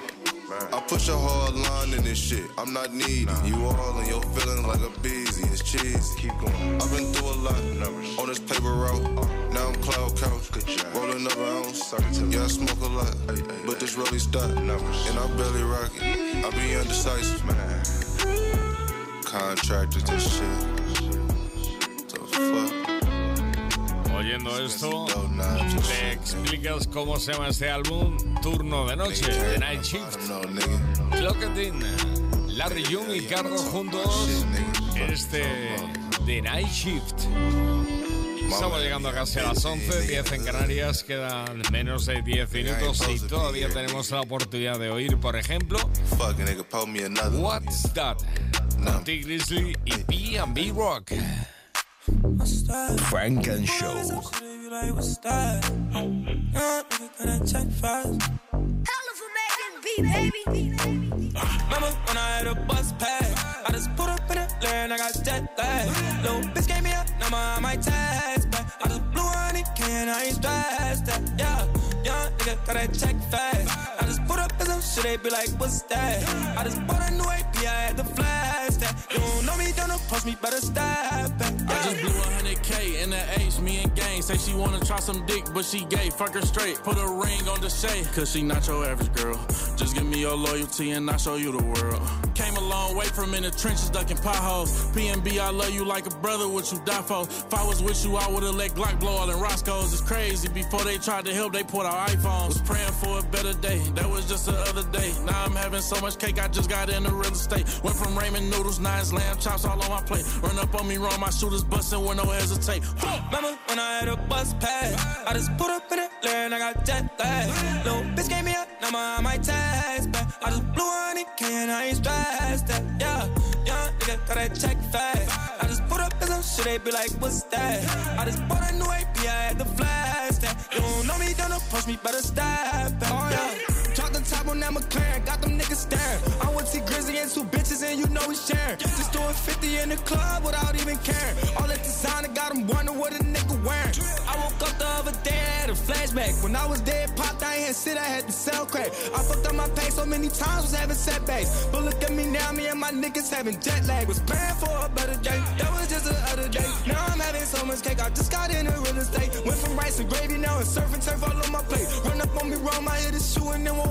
I push a hard line in this shit. I'm not needy. You all in your feelings like a beezy. It's cheese. Keep going. I've been through a lot. On this paper route. Now I'm cloud couch. Rolling up an ounce. Yeah, I smoke a lot. But this really stuck. And I barely rock it. I be indecisive. Man. Contractors this shit. Oyendo esto, le explicas cómo se llama este álbum, Turno de Noche, The Night Shift. Clocketin, Larry Young y Carlos juntos, este The Night Shift. Estamos llegando casi a las 11, 10 en Canarias, quedan menos de 10 minutos y todavía tenemos la oportunidad de oír, por ejemplo, What's That? T. Grizzly y B&B Rock. Funk and Show. Remember when I had a bus pass? I just put up in it, and I got jet lag. Little bitch gave me up, now my my tax back. I just blew on it, can I ain't stressed that? Yeah, young nigga got that check fast. I they be like, what's that? I just bought a new AP, I had to flash that. You don't know me, don't approach me, better stop. I just blew hundred K in the H, me and gang. Say she wanna try some dick, but she gay. Fuck her straight. Put a ring on the Shay, cause she not your average girl. Just give me your loyalty and I'll show you the world. Came a long way from in the trenches, ducking potholes. PNB, I love you like a brother, what you die for. If I was with you, I would've let Glock blow all in Roscoe's. It's crazy. Before they tried to help, they put out iPhones. Was praying for a better day. That was just the other day. Now I'm having so much cake, I just got into real estate. Went from ramen noodles, nines, lamb chops all on my plate. Run up on me, run my shooters busting with no hesitate. Remember when I had a bus pass? I just put up in it, and I got jet lag. Little bitch gave me up, now my my tax back. I just blew on it, can I ain't stressed that? Yeah, young nigga got that check fast. I just put up in some shit, they be like, what's that? I just bought a new AP, I had to flash that. You don't know me, don't approach me, better back. Oh, yeah. Top on that McLaren, got them niggas staring. I want Tee Grizzley and two bitches, and you know we sharing. Just doing 50 in the club without even caring. All that designer got them wondering what a nigga wearing. I woke up the other day, I had a flashback. When I was dead, popped, I ain't had shit, I had to sell crack. I fucked up my pay so many times, was having setbacks. But look at me now, me and my niggas having jet lag. Was praying for a better day, that was just the other day. Now I'm having so much cake, I just got into real estate. Went from rice and gravy, now it's surf and turf all on my plate. Run up on me, roll my head, is shoe, and then won't.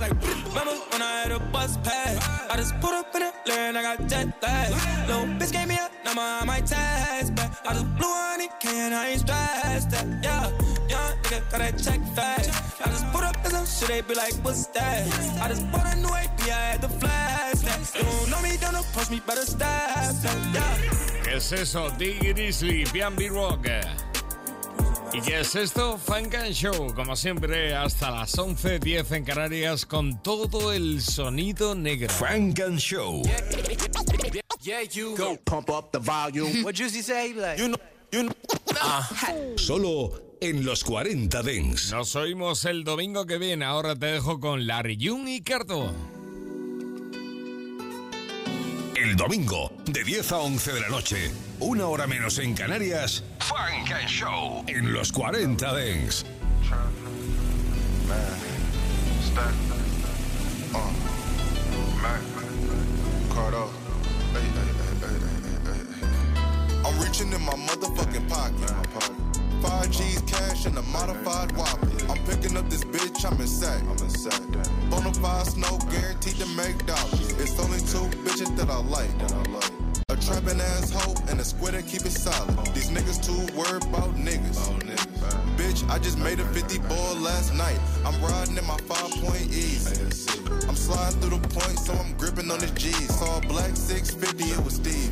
Like, remember when I had a bus pass? I just put up in it, and I got jet lag. Little bitch gave me up, now my my tax back. I just blew on it, can I ain't stressed that? Yeah, young nigga got that check fast. I just put up in some shit, they be like, what's that? I just bought a new AP, I had to flash that. You don't know me, don't approach me, better step back. Yeah. ¿Qué es eso? Tee Grizzley, PnB Rock. ¿Y qué es esto? Funk and Show, como siempre, hasta las 11.10 en Canarias con todo el sonido negro. Funk and Show. Yeah, you go pump up the volume. What say? Like, you know, you know. Solo en los 40 Dents. Nos oímos el domingo que viene. Ahora te dejo con Larry Jung y Carto. El domingo, de 10 a 11 de la noche, una hora menos en Canarias, Funk and Show en los 40 Dance. I'm reaching in my motherfucking pocket. Five G's cash in a modified whopper. I'm picking up this bitch, I'm in sack. I'm in sack. Bonafide snow guaranteed to make dollars. It's only two bitches that I like. Trapping asshole and a squitter keep it solid. These niggas too worried about niggas. Bitch, I just made a 50 ball last night. I'm riding in my five point easy. I'm sliding through the point, so I'm gripping on the G's. Saw black 650, it was Steve.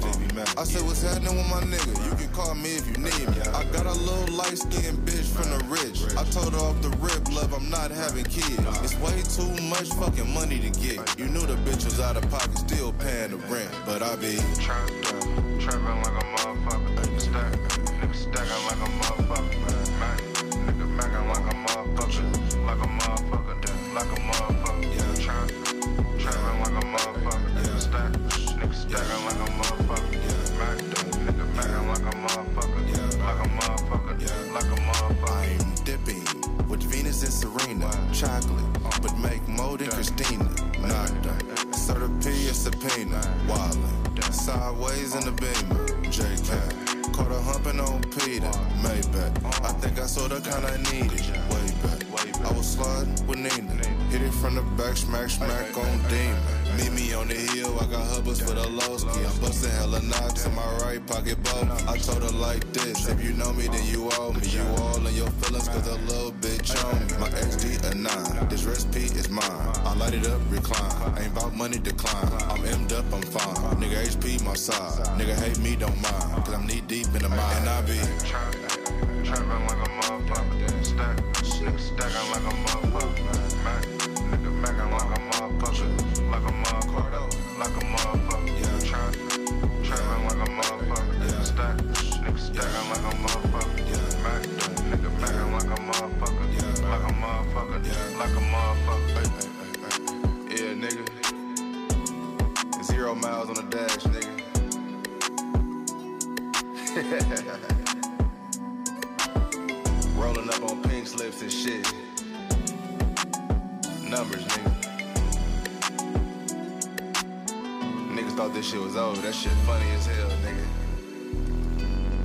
I said, What's happening with my nigga? You can call me if you need me. I got a little light skinned bitch from the rich. I told her off the rip, love, I'm not having kids. It's way too much fucking money to get. You knew the bitch was out of pocket, still paying the rent. But I be trapped up, trapping like a motherfucker. Stack, stacking like a motherfucker. Sideways in the beamer. J started humping on Peter. Maybach. I think I saw the kind I needed. Way back. I was sliding with Nina. Hit it from the back, smack, smack on Demon. Meet me on the hill, I got hubbers for the low ski. I'm busting hella knots in my right pocket both. I told her like this, if you know me, then you owe me. You all in your feelings, cause a little bitch on me. My XD a 9, this recipe is mine. I light it up, recline. Ain't about money decline. I'm M'd up, I'm fine. Nigga HP my side. Nigga hate me, don't mind. Cause I'm knee deep in the mind. And I be trapping like a motherfucker. Stack, stacking like a motherfucker. Miles on the dash, nigga. Rolling up on pink slips and shit. Numbers, nigga. Niggas thought this shit was over. That shit funny as hell, nigga.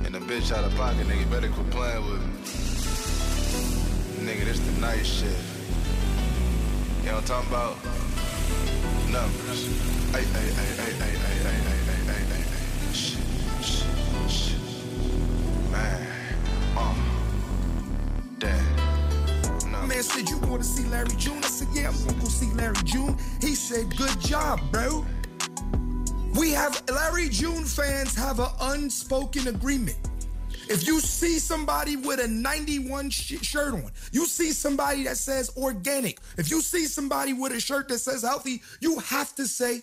And the bitch out of pocket, nigga. Better quit playing with me. Nigga, this the nice shit. You know what I'm talking about? Numbers said, You want to see Larry June? I said, Yeah, I'm going to go see Larry June. He said, Good job, bro. We have Larry June fans have an unspoken agreement. If you see somebody with a 91 sh- shirt on, you see somebody that says organic, if you see somebody with a shirt that says healthy, you have to say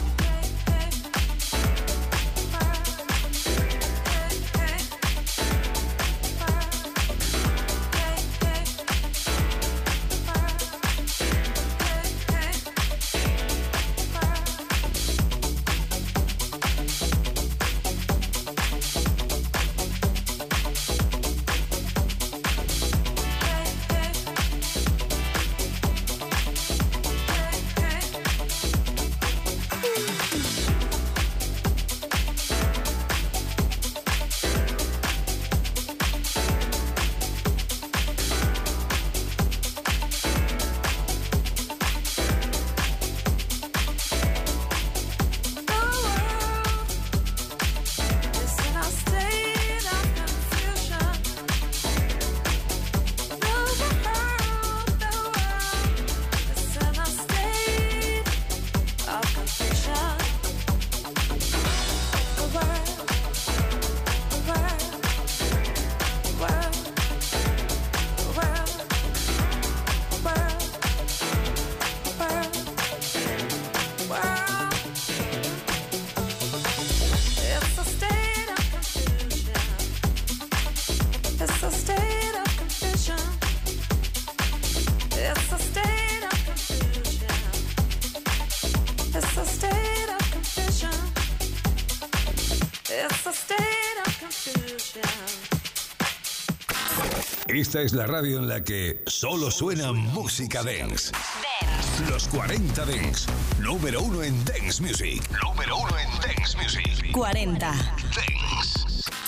Esta es la radio en la que solo suena música dance. Los 40 Dance. Número uno en Dance Music. Número uno en Dance Music. 40.